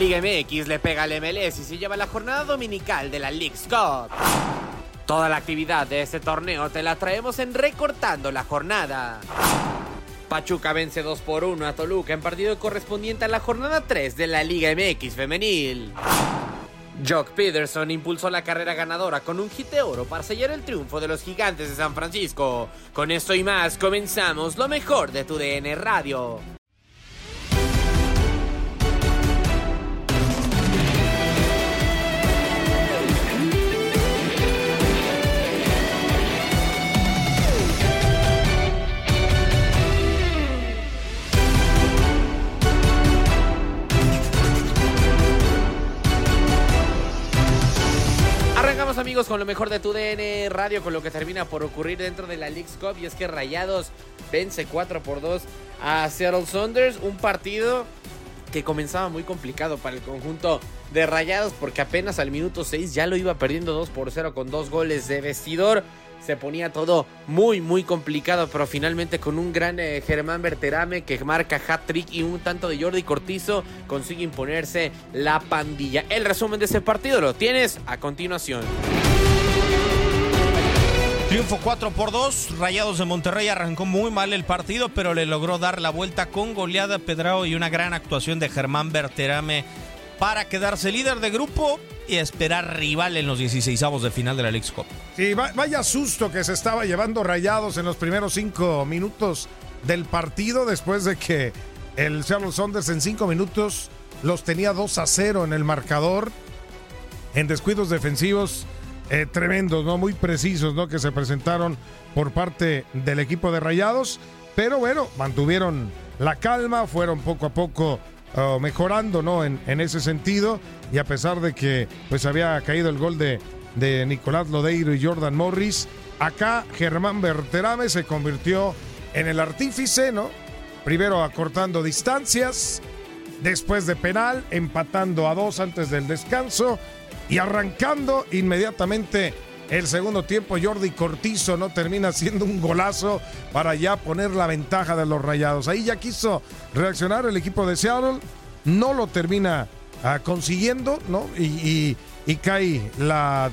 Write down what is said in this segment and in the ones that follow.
Liga MX le pega al MLS y se lleva la jornada dominical de la League's Cup. Toda la actividad de este torneo te la traemos en Recortando la Jornada. Pachuca vence 2 por 1 a Toluca en partido correspondiente a la jornada 3 de la Liga MX femenil. Jock Peterson impulsó la carrera ganadora con un hit de oro para sellar el triunfo de los gigantes de San Francisco. Con esto y más comenzamos lo mejor de tu DN Radio. Con lo mejor de tu DN Radio, con lo que termina por ocurrir dentro de la League's Cup y es que Rayados vence 4 por 2 a Seattle Saunders, un partido que comenzaba muy complicado para el conjunto de Rayados porque apenas al minuto 6 ya lo iba perdiendo 2 por 0 con dos goles de vestidor. Se ponía todo muy muy complicado, pero finalmente con un gran eh, Germán Berterame que marca hat-trick y un tanto de Jordi Cortizo consigue imponerse la pandilla. El resumen de ese partido lo tienes a continuación. Triunfo 4 por 2. Rayados de Monterrey arrancó muy mal el partido, pero le logró dar la vuelta con goleada Pedrao y una gran actuación de Germán Berterame para quedarse líder de grupo y esperar rival en los 16 de final de la League Cup. Sí, va- vaya susto que se estaba llevando Rayados en los primeros cinco minutos del partido después de que el Seattle Saunders en cinco minutos los tenía 2 a 0 en el marcador en descuidos defensivos eh, tremendos, ¿no? Muy precisos, ¿no? Que se presentaron por parte del equipo de Rayados. Pero bueno, mantuvieron la calma, fueron poco a poco uh, mejorando, ¿no? En, en ese sentido. Y a pesar de que pues había caído el gol de, de Nicolás Lodeiro y Jordan Morris, acá Germán Berterame se convirtió en el artífice, ¿no? Primero acortando distancias, después de penal, empatando a dos antes del descanso y arrancando inmediatamente el segundo tiempo. Jordi Cortizo no termina siendo un golazo para ya poner la ventaja de los rayados. Ahí ya quiso reaccionar el equipo de Seattle, no lo termina ah, consiguiendo, ¿no? Y, cae la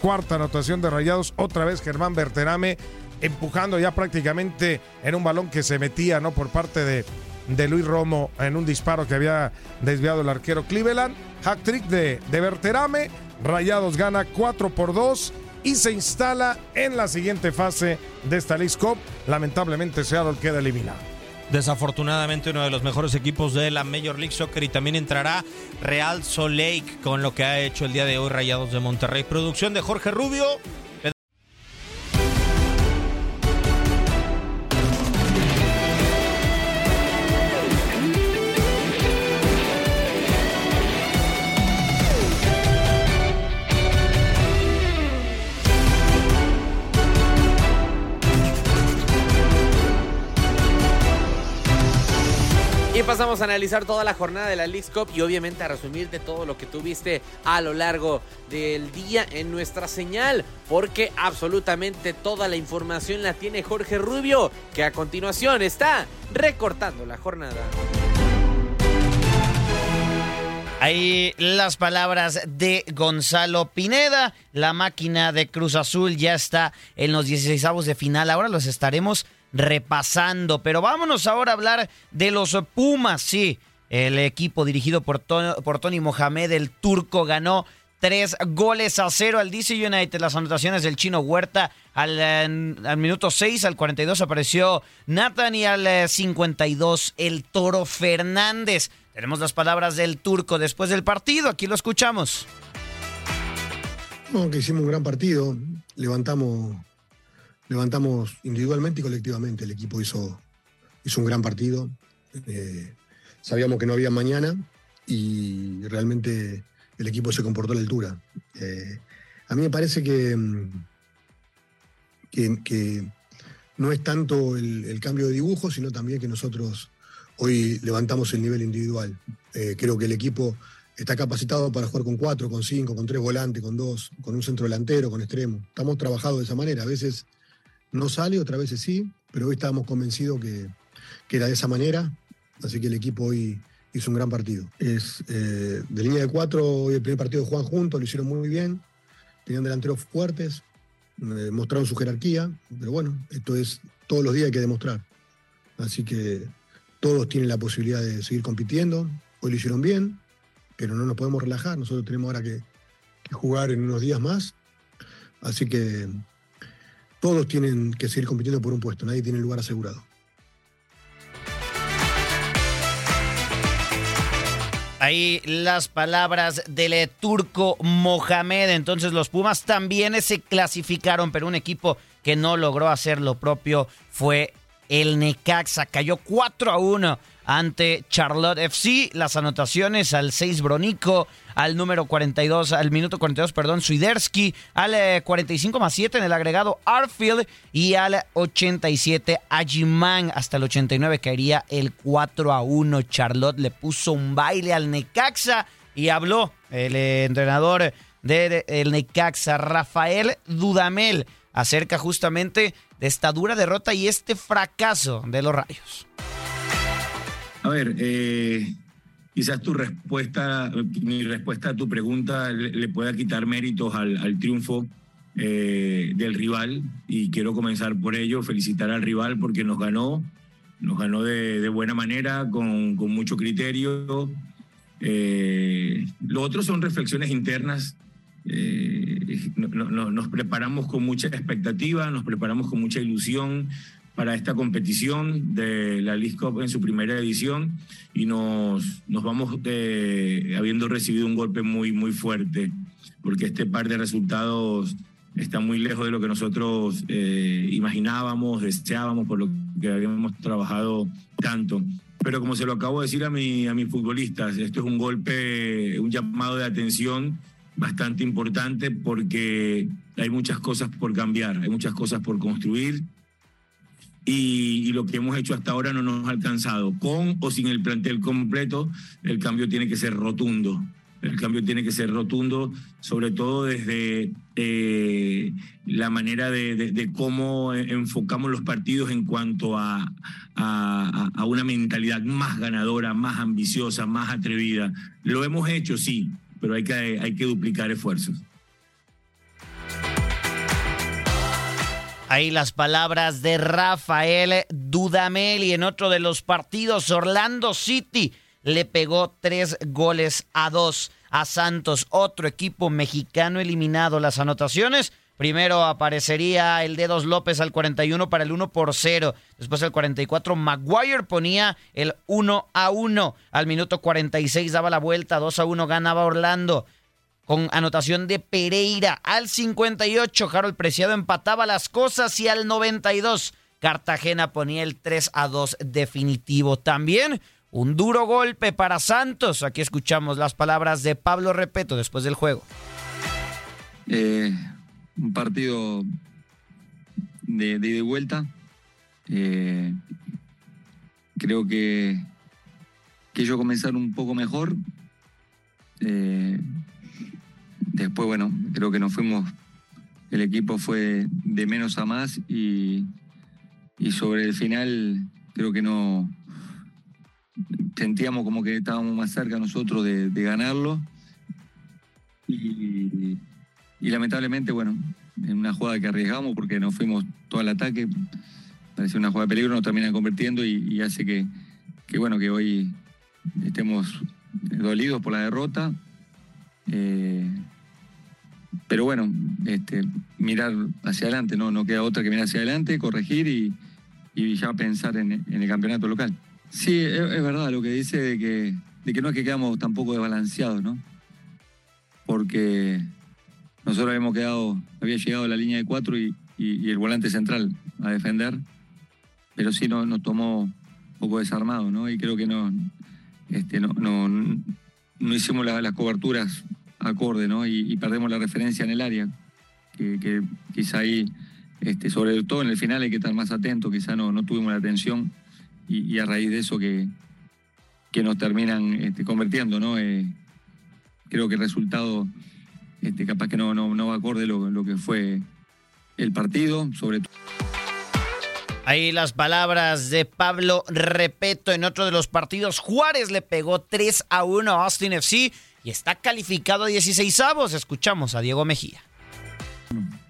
cuarta anotación de Rayados. Otra vez Germán Berterame empujando ya prácticamente en un balón que se metía ¿no? por parte de, de Luis Romo en un disparo que había desviado el arquero Cleveland. Hack trick de, de Berterame. Rayados gana 4 por 2 y se instala en la siguiente fase de esta League Cup. Lamentablemente Seattle queda eliminado. Desafortunadamente uno de los mejores equipos de la Major League Soccer y también entrará Real Salt Lake con lo que ha hecho el día de hoy Rayados de Monterrey. Producción de Jorge Rubio. A analizar toda la jornada de la League Cup y obviamente a resumir de todo lo que tuviste a lo largo del día en nuestra señal, porque absolutamente toda la información la tiene Jorge Rubio, que a continuación está recortando la jornada. Ahí las palabras de Gonzalo Pineda. La máquina de Cruz Azul ya está en los 16 de final. Ahora los estaremos repasando. Pero vámonos ahora a hablar de los Pumas. Sí, el equipo dirigido por, Tony Mohamed, el turco, ganó tres goles a cero al DC United. Las anotaciones del chino Huerta al, minuto 6, al 42 apareció Nathan y al 52 el Toro Fernández. Tenemos las palabras del turco después del partido. Aquí lo escuchamos. No, que hicimos un gran partido. Levantamos, levantamos individualmente y colectivamente. El equipo hizo, hizo un gran partido. Eh, sabíamos que no había mañana y realmente el equipo se comportó a la altura. Eh, a mí me parece que, que, que no es tanto el, cambio de dibujo, sino también que nosotros hoy levantamos el nivel individual. Eh, creo que el equipo está capacitado para jugar con cuatro, con cinco, con tres volantes, con dos, con un centro delantero, con extremo. Estamos trabajando de esa manera. A veces no sale, otras veces sí, pero hoy estábamos convencidos que, que era de esa manera. Así que el equipo hoy hizo un gran partido. Es eh, de línea de cuatro, hoy el primer partido juegan juntos, lo hicieron muy bien. Tenían delanteros fuertes, eh, mostraron su jerarquía, pero bueno, esto es todos los días hay que demostrar. Así que todos tienen la posibilidad de seguir compitiendo. Hoy lo hicieron bien, pero no nos podemos relajar. Nosotros tenemos ahora que, que jugar en unos días más. Así que todos tienen que seguir compitiendo por un puesto. Nadie tiene lugar asegurado. Ahí las palabras del turco Mohamed. Entonces los Pumas también se clasificaron, pero un equipo que no logró hacer lo propio fue el Necaxa. Cayó 4 a 1 ante Charlotte FC. Las anotaciones al 6 Bronico, al número 42, al minuto 42, perdón, Swiderski, al 45 más 7 en el agregado Arfield y al 87 Ajiman. Hasta el 89 caería el 4 a 1. Charlotte le puso un baile al Necaxa y habló el entrenador del de, Necaxa, Rafael Dudamel, acerca justamente de esta dura derrota y este fracaso de los Rayos. A ver, eh, quizás tu respuesta, mi respuesta a tu pregunta le, le pueda quitar méritos al, al triunfo eh, del rival y quiero comenzar por ello, felicitar al rival porque nos ganó, nos ganó de, de buena manera, con, con mucho criterio. Eh, lo otro son reflexiones internas. Eh, no, no, nos preparamos con mucha expectativa, nos preparamos con mucha ilusión, para esta competición de la League Cup en su primera edición y nos, nos vamos eh, habiendo recibido un golpe muy, muy fuerte, porque este par de resultados está muy lejos de lo que nosotros eh, imaginábamos, deseábamos, por lo que habíamos trabajado tanto. Pero como se lo acabo de decir a, mi, a mis futbolistas, esto es un golpe, un llamado de atención bastante importante porque hay muchas cosas por cambiar, hay muchas cosas por construir y, lo que hemos hecho hasta ahora no nos ha alcanzado. Con o sin el plantel completo, el cambio tiene que ser rotundo. El cambio tiene que ser rotundo, sobre todo desde eh, la manera de, cómo enfocamos los partidos en cuanto a, a, a, una mentalidad más ganadora, más ambiciosa, más atrevida. Lo hemos hecho, sí, pero hay que, hay que duplicar esfuerzos. Ahí las palabras de Rafael Dudamel y en otro de los partidos Orlando City le pegó tres goles a dos a Santos, otro equipo mexicano eliminado. Las anotaciones, primero aparecería el Dedos López al 41 para el 1 por 0. Después al 44 Maguire ponía el 1 a 1. Al minuto 46 daba la vuelta, 2 a 1 ganaba Orlando con anotación de Pereira. Al 58, Harold Preciado empataba las cosas y al 92, Cartagena ponía el 3 a 2 definitivo. También un duro golpe para Santos. Aquí escuchamos las palabras de Pablo Repeto después del juego. Eh, un partido de, de, vuelta. Eh, creo que, que ellos comenzaron un poco mejor. Eh, Después, bueno, creo que nos fuimos, el equipo fue de menos a más y, sobre el final creo que no sentíamos como que estábamos más cerca nosotros de, ganarlo. Y, lamentablemente, bueno, en una jugada que arriesgamos porque nos fuimos todo al ataque, parecía una jugada de peligro, nos terminan convirtiendo y, hace que, que, bueno, que hoy estemos dolidos por la derrota. Eh, pero bueno, este, mirar hacia adelante, no, no queda otra que mirar hacia adelante, corregir y, ya pensar en, el campeonato local. Sí, es, verdad lo que dice de que, de que no es que quedamos tampoco desbalanceados, ¿no? Porque nosotros habíamos quedado, había llegado la línea de cuatro y, el volante central a defender, pero sí nos, nos tomó un poco desarmado, ¿no? Y creo que no, este, no, no, hicimos las coberturas acorde, ¿no? Y, perdemos la referencia en el área, que, quizá ahí, este, sobre todo en el final hay que estar más atento, quizá no, no tuvimos la atención y, a raíz de eso que, que nos terminan este, convirtiendo, ¿no? Eh, creo que el resultado este, capaz que no, no, no va acorde lo, lo que fue el partido, sobre todo. Ahí las palabras de Pablo Repeto en otro de los partidos. Juárez le pegó 3 a 1 a Austin FC y está calificado a 16 avos. Escuchamos a Diego Mejía.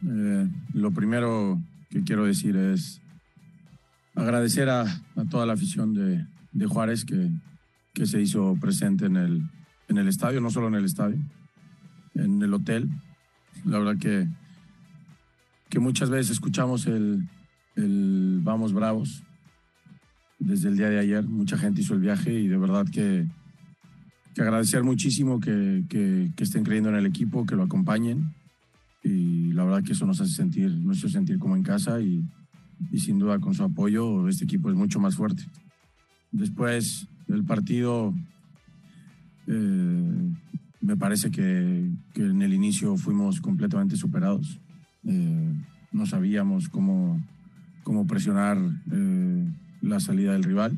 Eh, lo primero que quiero decir es agradecer a, toda la afición de, Juárez que, que, se hizo presente en el, en el estadio, no solo en el estadio, en el hotel. La verdad que, que muchas veces escuchamos el, el Vamos Bravos desde el día de ayer. Mucha gente hizo el viaje y de verdad que que agradecer muchísimo que, que, estén creyendo en el equipo, que lo acompañen. Y la verdad que eso nos hace sentir, nos sentir como en casa y, y sin duda con su apoyo este equipo es mucho más fuerte. Después del partido, eh, me parece que, que, en el inicio fuimos completamente superados. Eh, no sabíamos cómo, cómo presionar eh, la salida del rival.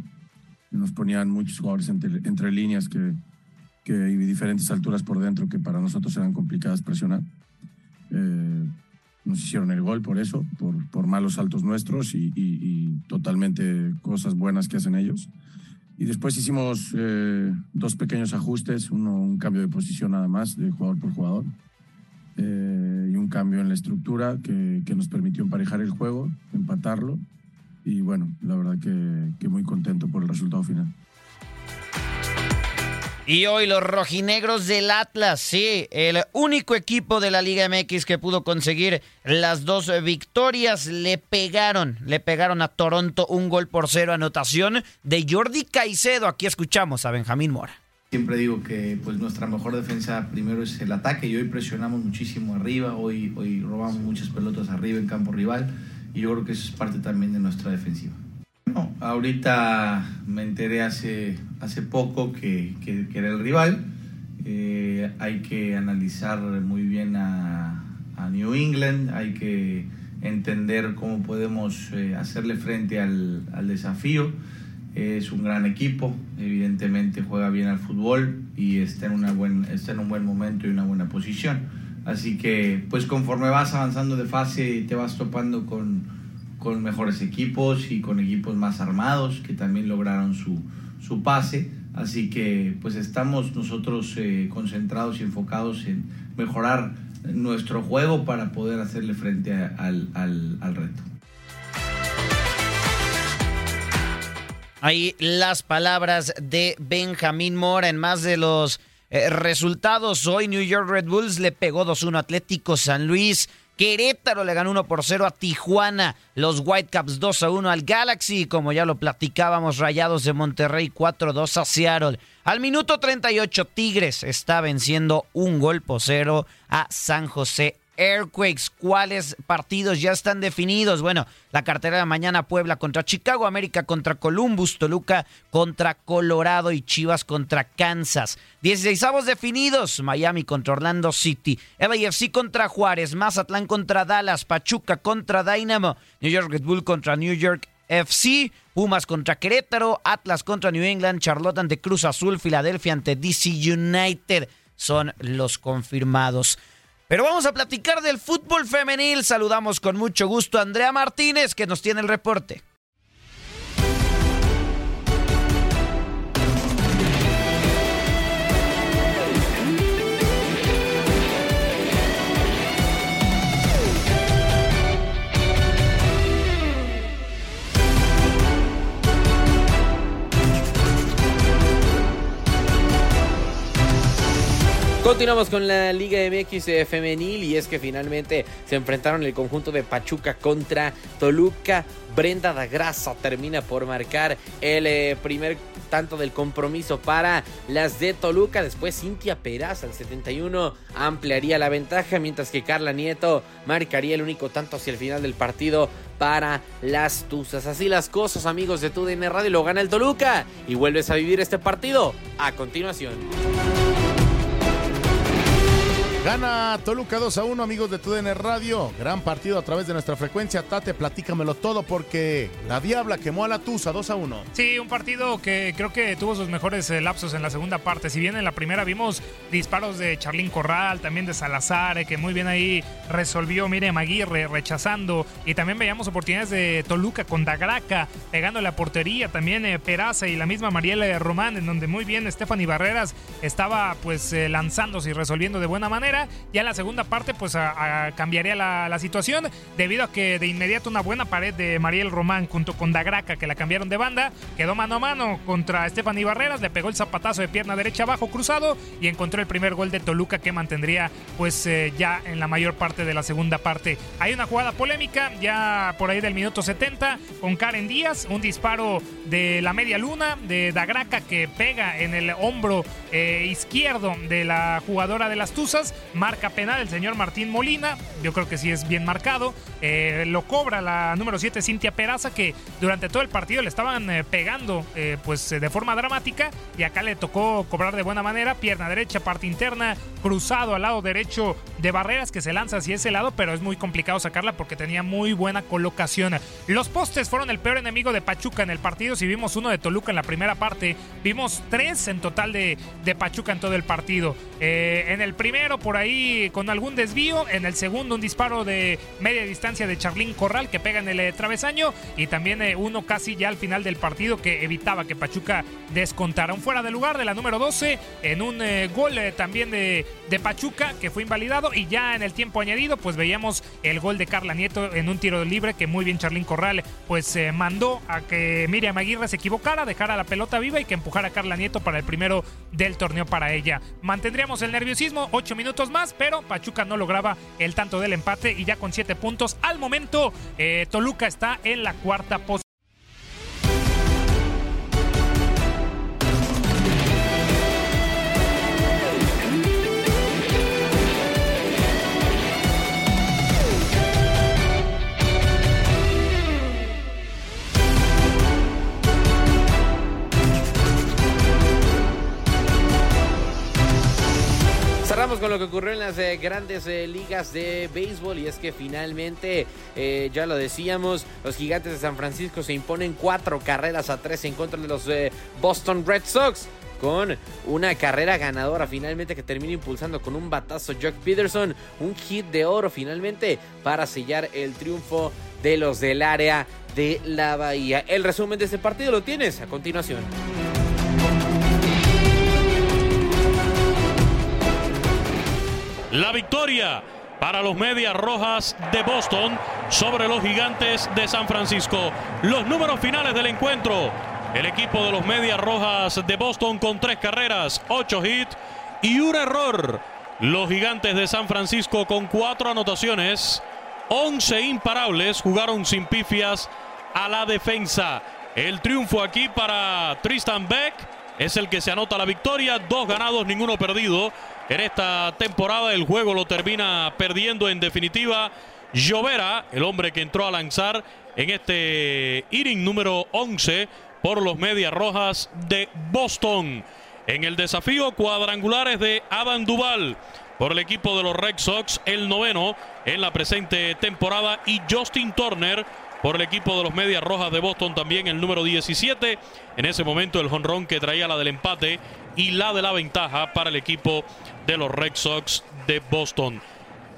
Nos ponían muchos jugadores entre, entre líneas que, que hay diferentes alturas por dentro que para nosotros eran complicadas presionar. Eh, nos hicieron el gol por eso, por, por malos saltos nuestros y, totalmente cosas buenas que hacen ellos. Y después hicimos eh, dos pequeños ajustes, uno un cambio de posición nada más, de jugador por jugador, eh, y un cambio en la estructura que, que, nos permitió emparejar el juego, empatarlo. Y bueno, la verdad que, que muy contento por el resultado final. Y hoy los rojinegros del Atlas, sí, el único equipo de la Liga MX que pudo conseguir las dos victorias, le pegaron, le pegaron a Toronto un gol por cero, anotación de Jordi Caicedo. Aquí escuchamos a Benjamín Mora. Siempre digo que pues nuestra mejor defensa primero es el ataque y hoy presionamos muchísimo arriba, hoy, hoy robamos muchas pelotas arriba en campo rival y yo creo que eso es parte también de nuestra defensiva. Ahorita me enteré hace, hace poco que, que, era el rival. Eh, hay que analizar muy bien a, New England, hay que entender cómo podemos eh, hacerle frente al, al desafío. es un gran equipo, evidentemente juega bien al fútbol y está en, una buen, está en un buen momento y una buena posición. Así que, pues conforme vas avanzando de fase, te vas topando con, con mejores equipos y con equipos más armados que también lograron su, su pase. Así que pues estamos nosotros eh, concentrados y enfocados en mejorar nuestro juego para poder hacerle frente al, al- reto. Ahí las palabras de Benjamín Mora en más de los eh, resultados. Hoy New York Red Bulls le pegó 2-1 a Atlético San Luis. Querétaro le ganó 1 por 0 a Tijuana. Los Whitecaps 2 a 1 al Galaxy. Como ya lo platicábamos, Rayados de Monterrey 4-2 a Seattle. Al minuto 38, Tigres está venciendo un gol por cero a San José Airquakes. ¿Cuáles partidos ya están definidos? Bueno, la cartera de mañana Puebla contra Chicago, América contra Columbus, Toluca contra Colorado y Chivas contra Kansas. 16 definidos, Miami contra Orlando City, LAFC contra Juárez, Mazatlán contra Dallas, Pachuca contra Dynamo, New York Red Bull contra New York FC, Pumas contra Querétaro, Atlas contra New England, Charlotte ante Cruz Azul, Filadelfia ante DC United. Son los confirmados. Pero vamos a platicar del fútbol femenil. Saludamos con mucho gusto a Andrea Martínez, que nos tiene el reporte. Continuamos con la Liga MX femenil y es que finalmente se enfrentaron el conjunto de Pachuca contra Toluca. Brenda da Grasa termina por marcar el eh, primer tanto del compromiso para las de Toluca. Después Cintia Peraza al 71 ampliaría la ventaja, mientras que Carla Nieto marcaría el único tanto hacia el final del partido para las Tuzas. Así las cosas, amigos de TUDN Radio, lo gana el Toluca y vuelves a vivir este partido a continuación. Gana Toluca 2 a 1, amigos de TUDN Radio. Gran partido a través de nuestra frecuencia. Tate, platícamelo todo porque la Diabla quemó a la Tusa 2 a 1. Sí, un partido que creo que tuvo sus mejores eh, lapsos en la segunda parte. Si bien en la primera vimos disparos de Charlín Corral, también de Salazar, eh, que muy bien ahí resolvió Miriam Aguirre rechazando. Y también veíamos oportunidades de Toluca con Dagraca, pegando la portería. También eh, Peraza y la misma Mariela Román, en donde muy bien Stephanie Barreras estaba pues eh, lanzándose y resolviendo de buena manera. Ya la segunda parte pues cambiaría la, la situación debido a que de inmediato una buena pared de Mariel Román junto con Dagraca que la cambiaron de banda quedó mano a mano contra Stephanie Barreras, le pegó el zapatazo de pierna derecha abajo cruzado y encontró el primer gol de Toluca que mantendría pues eh, ya en la mayor parte de la segunda parte. Hay una jugada polémica ya por ahí del minuto 70 con Karen Díaz, un disparo de la media luna de Dagraca que pega en el hombro eh, izquierdo de la jugadora de las Tuzas, marca penal el señor Martín Molina, yo creo que sí es bien marcado, eh, lo cobra la número 7 Cintia Peraza que durante todo el partido le estaban eh, pegando eh, pues de forma dramática. Y acá le tocó cobrar de buena manera, pierna derecha, parte interna, cruzado al lado derecho de Barreras que se lanza hacia ese lado, pero es muy complicado sacarla porque tenía muy buena colocación. Los postes fueron el peor enemigo de Pachuca en el partido, si vimos uno de Toluca en la primera parte, vimos tres en total de, de Pachuca en todo el partido. En el primero por ahí con algún desvío, en el segundo un disparo de media distancia de Charlín Corral que pega en el eh, travesaño. Y también eh, uno casi ya al final del partido que evitaba que Pachuca descontara. Un fuera de lugar de la número 12 en un eh, gol también de, de Pachuca que fue invalidado. Y ya en el tiempo añadido pues veíamos el gol de Carla Nieto en un tiro libre que muy bien Charlín Corral pues mandó a que Miriam Aguirre se equivocara, dejara la pelota viva y que empujara a Carla Nieto para el primero del torneo para ella. Mantendríamos el nerviosismo, ocho minutos más, pero Pachuca no lograba el tanto del empate y ya con siete puntos al momento eh, Toluca está en la cuarta posición. Con lo que ocurrió en las eh, grandes eh, ligas de béisbol y es que finalmente, eh, ya lo decíamos, los gigantes de San Francisco se imponen cuatro carreras a tres en contra de los Boston Red Sox con una carrera ganadora finalmente que termina impulsando con un batazo Jock Peterson, un hit de oro finalmente para sellar el triunfo de los del área de la Bahía. El resumen de este partido lo tienes a continuación. La victoria para los Medias Rojas de Boston sobre los Gigantes de San Francisco. Los números finales del encuentro. El equipo de los Medias Rojas de Boston con tres carreras, ocho hits y un error. Los Gigantes de San Francisco con cuatro anotaciones, once imparables, jugaron sin pifias a la defensa. El triunfo aquí para Tristan Beck es el que se anota la victoria. Dos ganados, ninguno perdido. En esta temporada el juego lo termina perdiendo en definitiva Llovera, el hombre que entró a lanzar en este inning número 11 por los Medias Rojas de Boston. En el desafío cuadrangulares de Adam Duval por el equipo de los Red Sox, el noveno en la presente temporada y Justin Turner por el equipo de los Medias Rojas de Boston también el número 17. En ese momento el jonrón que traía la del empate y la de la ventaja para el equipo de los Red Sox de Boston.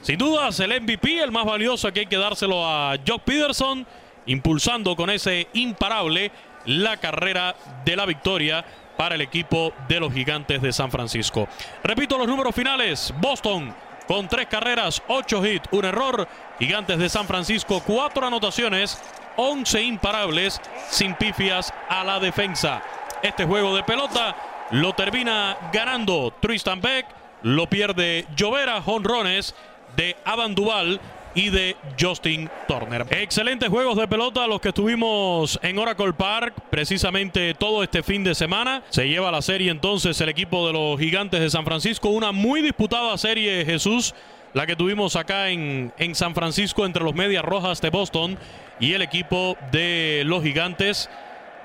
Sin dudas el MVP, el más valioso que hay que dárselo a Jock Peterson, impulsando con ese imparable la carrera de la victoria para el equipo de los gigantes de San Francisco. Repito los números finales. Boston con tres carreras, ocho hits, un error. Gigantes de San Francisco, cuatro anotaciones, once imparables, sin pifias a la defensa. Este juego de pelota lo termina ganando Tristan Beck, lo pierde Llovera, jonrones de Adam Duval y de Justin Turner. Excelentes juegos de pelota los que estuvimos en Oracle Park precisamente todo este fin de semana. Se lleva la serie entonces el equipo de los Gigantes de San Francisco. Una muy disputada serie, Jesús, la que tuvimos acá en, en San Francisco entre los Medias Rojas de Boston y el equipo de los Gigantes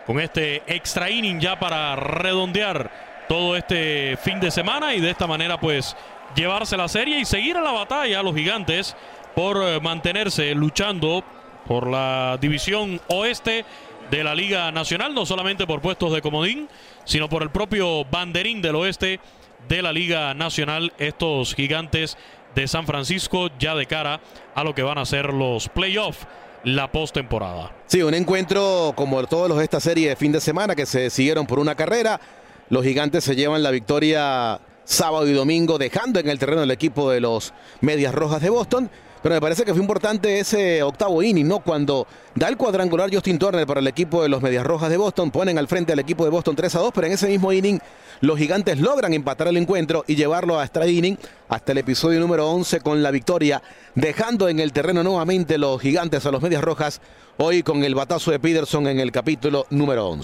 con este extra inning ya para redondear todo este fin de semana y de esta manera pues llevarse la serie y seguir a la batalla los gigantes por eh, mantenerse luchando por la división oeste de la Liga Nacional, no solamente por puestos de comodín, sino por el propio banderín del oeste de la Liga Nacional, estos gigantes de San Francisco ya de cara a lo que van a ser los playoffs la postemporada. Sí, un encuentro como todos los de esta serie de fin de semana que se siguieron por una carrera. Los gigantes se llevan la victoria sábado y domingo, dejando en el terreno el equipo de los Medias Rojas de Boston. Pero me parece que fue importante ese octavo inning, ¿no? Cuando da el cuadrangular Justin Turner para el equipo de los Medias Rojas de Boston, ponen al frente al equipo de Boston 3 a 2, pero en ese mismo inning los gigantes logran empatar el encuentro y llevarlo a extra inning hasta el episodio número 11 con la victoria, dejando en el terreno nuevamente los gigantes a los Medias Rojas, hoy con el batazo de Peterson en el capítulo número 11.